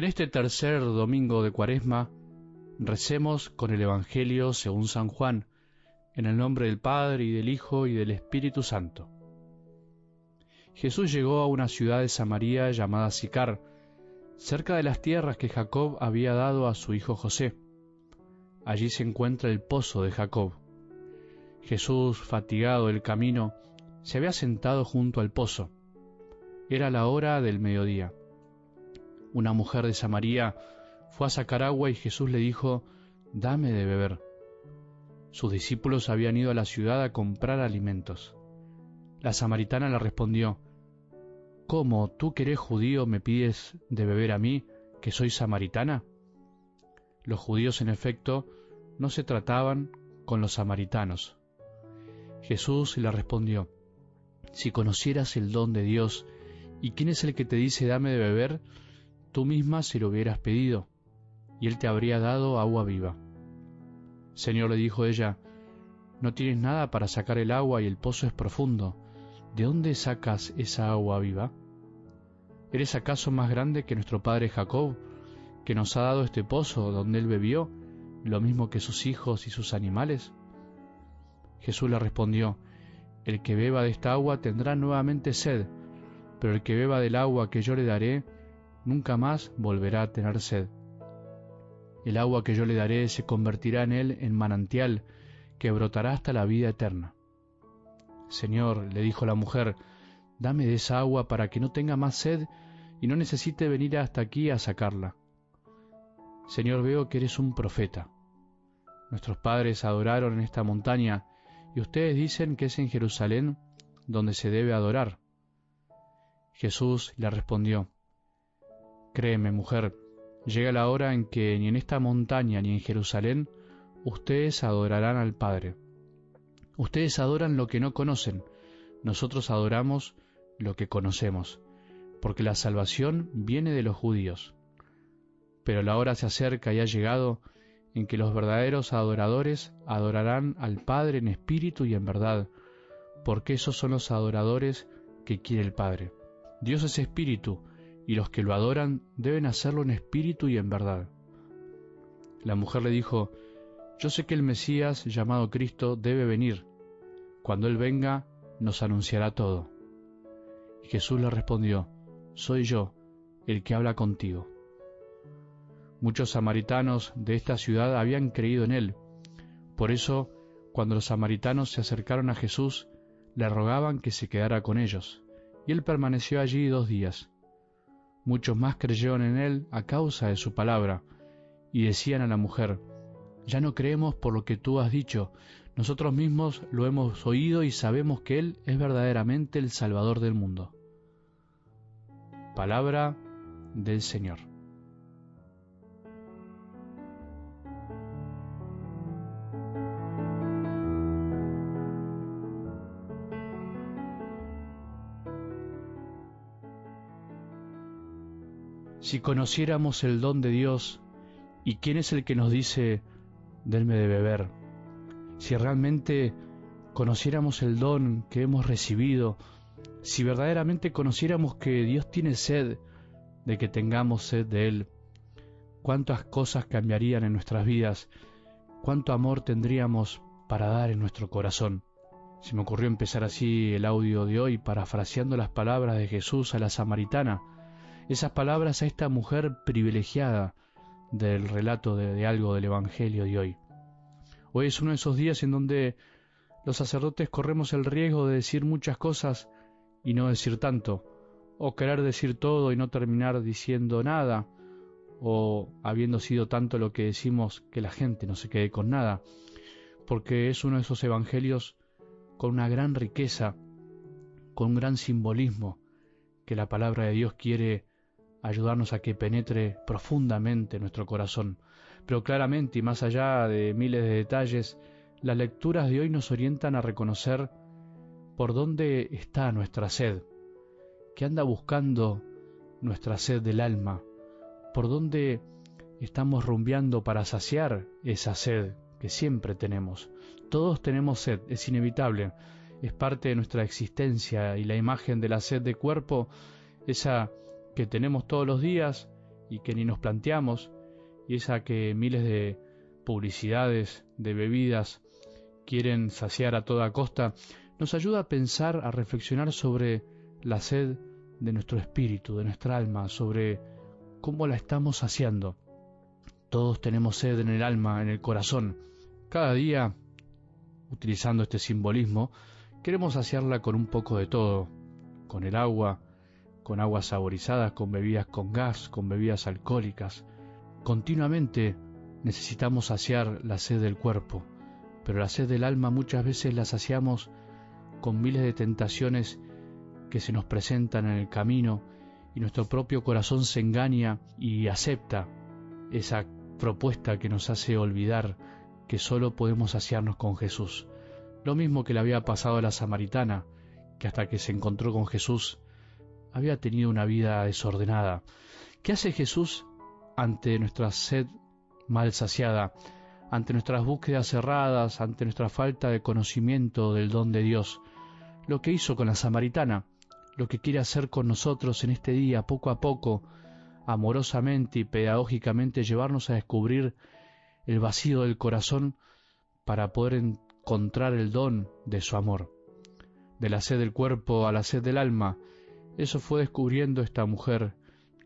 En este tercer domingo de Cuaresma, recemos con el Evangelio según San Juan, en el nombre del Padre y del Hijo y del Espíritu Santo. Jesús llegó a una ciudad de Samaria llamada Sicar, cerca de las tierras que Jacob había dado a su hijo José. Allí se encuentra el pozo de Jacob. Jesús, fatigado del camino, se había sentado junto al pozo. Era la hora del mediodía. Una mujer de Samaria fue a sacar agua y Jesús le dijo, Dame de beber. Sus discípulos habían ido a la ciudad a comprar alimentos. La samaritana le respondió, ¿Cómo tú que eres judío me pides de beber a mí, que soy samaritana? Los judíos, en efecto, no se trataban con los samaritanos. Jesús le respondió, Si conocieras el don de Dios, y quién es el que te dice dame de beber, tú misma se lo hubieras pedido, y él te habría dado agua viva. Señor, le dijo ella, no tienes nada para sacar el agua y el pozo es profundo. ¿De dónde sacas esa agua viva? ¿Eres acaso más grande que nuestro padre Jacob, que nos ha dado este pozo donde él bebió, lo mismo que sus hijos y sus animales? Jesús le respondió, El que beba de esta agua tendrá nuevamente sed, pero el que beba del agua que yo le daré, nunca más volverá a tener sed. El agua que yo le daré se convertirá en él en manantial, que brotará hasta la vida eterna. Señor, le dijo la mujer, dame de esa agua para que no tenga más sed y no necesite venir hasta aquí a sacarla. Señor, veo que eres un profeta. Nuestros padres adoraron en esta montaña, y ustedes dicen que es en Jerusalén donde se debe adorar. Jesús le respondió, Créeme, mujer, llega la hora en que ni en esta montaña ni en Jerusalén ustedes adorarán al Padre. Ustedes adoran lo que no conocen, nosotros adoramos lo que conocemos, porque la salvación viene de los judíos. Pero la hora se acerca y ha llegado en que los verdaderos adoradores adorarán al Padre en espíritu y en verdad, porque esos son los adoradores que quiere el Padre. Dios es espíritu, y los que lo adoran deben hacerlo en espíritu y en verdad. La mujer le dijo, Yo sé que el Mesías, llamado Cristo, debe venir. Cuando Él venga, nos anunciará todo. Y Jesús le respondió, Soy yo, el que habla contigo. Muchos samaritanos de esta ciudad habían creído en Él. Por eso, cuando los samaritanos se acercaron a Jesús, le rogaban que se quedara con ellos, y Él permaneció allí dos días. Muchos más creyeron en él a causa de su palabra, y decían a la mujer, Ya no creemos por lo que tú has dicho, nosotros mismos lo hemos oído y sabemos que Él es verdaderamente el Salvador del mundo. Palabra del Señor. Si conociéramos el don de Dios y quién es el que nos dice, denme de beber, si realmente conociéramos el don que hemos recibido, si verdaderamente conociéramos que Dios tiene sed de que tengamos sed de Él, cuántas cosas cambiarían en nuestras vidas, cuánto amor tendríamos para dar en nuestro corazón. Se me ocurrió empezar así el audio de hoy, parafraseando las palabras de Jesús a la samaritana, esas palabras a esta mujer privilegiada del relato de, algo del Evangelio de hoy. Hoy es uno de esos días en donde los sacerdotes corremos el riesgo de decir muchas cosas y no decir tanto, o querer decir todo y no terminar diciendo nada, o habiendo sido tanto lo que decimos que la gente no se quede con nada, porque es uno de esos evangelios con una gran riqueza, con un gran simbolismo que la palabra de Dios quiere ayudarnos a que penetre profundamente nuestro corazón. Pero claramente y más allá de miles de detalles, las lecturas de hoy nos orientan a reconocer por dónde está nuestra sed, que anda buscando nuestra sed del alma, por dónde estamos rumbeando para saciar esa sed que siempre tenemos. Todos tenemos sed, es inevitable, es parte de nuestra existencia y la imagen de la sed de cuerpo, esa que tenemos todos los días y que ni nos planteamos, y esa que miles de publicidades de bebidas quieren saciar a toda costa, nos ayuda a pensar, a reflexionar sobre la sed de nuestro espíritu, de nuestra alma, sobre cómo la estamos saciando. Todos tenemos sed en el alma, en el corazón. Cada día, utilizando este simbolismo, queremos saciarla con un poco de todo, con el agua, con aguas saborizadas, con bebidas con gas, con bebidas alcohólicas. Continuamente necesitamos saciar la sed del cuerpo, pero la sed del alma muchas veces la saciamos con miles de tentaciones que se nos presentan en el camino y nuestro propio corazón se engaña y acepta esa propuesta que nos hace olvidar que solo podemos saciarnos con Jesús. Lo mismo que le había pasado a la samaritana, que hasta que se encontró con Jesús había tenido una vida desordenada. ¿Qué hace Jesús ante nuestra sed mal saciada, ante nuestras búsquedas cerradas, ante nuestra falta de conocimiento del don de Dios? Lo que hizo con la samaritana, lo que quiere hacer con nosotros en este día, poco a poco, amorosamente y pedagógicamente llevarnos a descubrir el vacío del corazón para poder encontrar el don de su amor. De la sed del cuerpo a la sed del alma, eso fue descubriendo esta mujer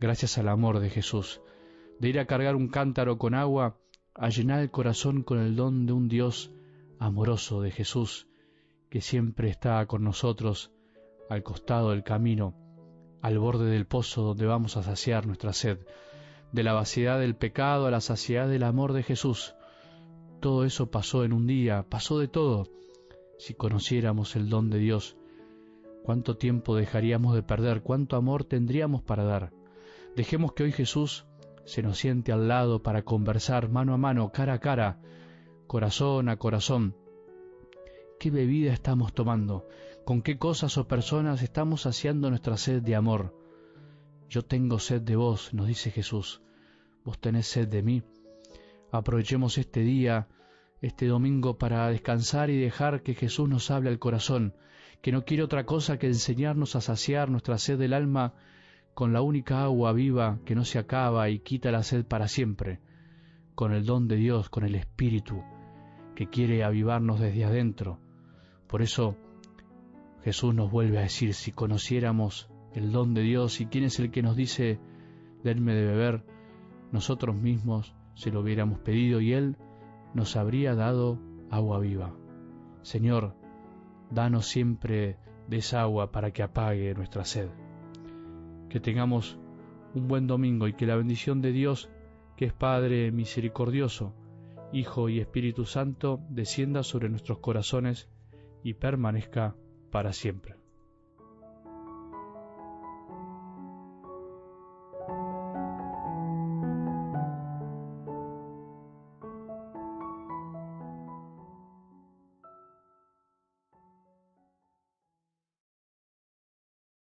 gracias al amor de Jesús. De ir a cargar un cántaro con agua, a llenar el corazón con el don de un Dios amoroso de Jesús, que siempre está con nosotros al costado del camino al borde del pozo donde vamos a saciar nuestra sed, de la vaciedad del pecado a la saciedad del amor de Jesús. Todo eso pasó en un día, pasó de todo. Si conociéramos el don de Dios, cuánto tiempo dejaríamos de perder, cuánto amor tendríamos para dar. Dejemos que hoy Jesús se nos siente al lado para conversar mano a mano, cara a cara, corazón a corazón. ¿Qué bebida estamos tomando? con qué cosas o personas estamos saciando nuestra sed de amor. Yo tengo sed de vos, nos dice Jesús. Vos tenés sed de mí. Aprovechemos este día, este domingo, para descansar y dejar que Jesús nos hable al corazón, que no quiere otra cosa que enseñarnos a saciar nuestra sed del alma con la única agua viva que no se acaba y quita la sed para siempre, con el don de Dios, con el Espíritu, que quiere avivarnos desde adentro. Por eso, Jesús nos vuelve a decir, si conociéramos el don de Dios y quién es el que nos dice, denme de beber, nosotros mismos se lo hubiéramos pedido y Él nos habría dado agua viva. Señor, danos siempre de esa agua para que apague nuestra sed. Que tengamos un buen domingo y que la bendición de Dios, que es Padre misericordioso, Hijo y Espíritu Santo, descienda sobre nuestros corazones y permanezca para siempre.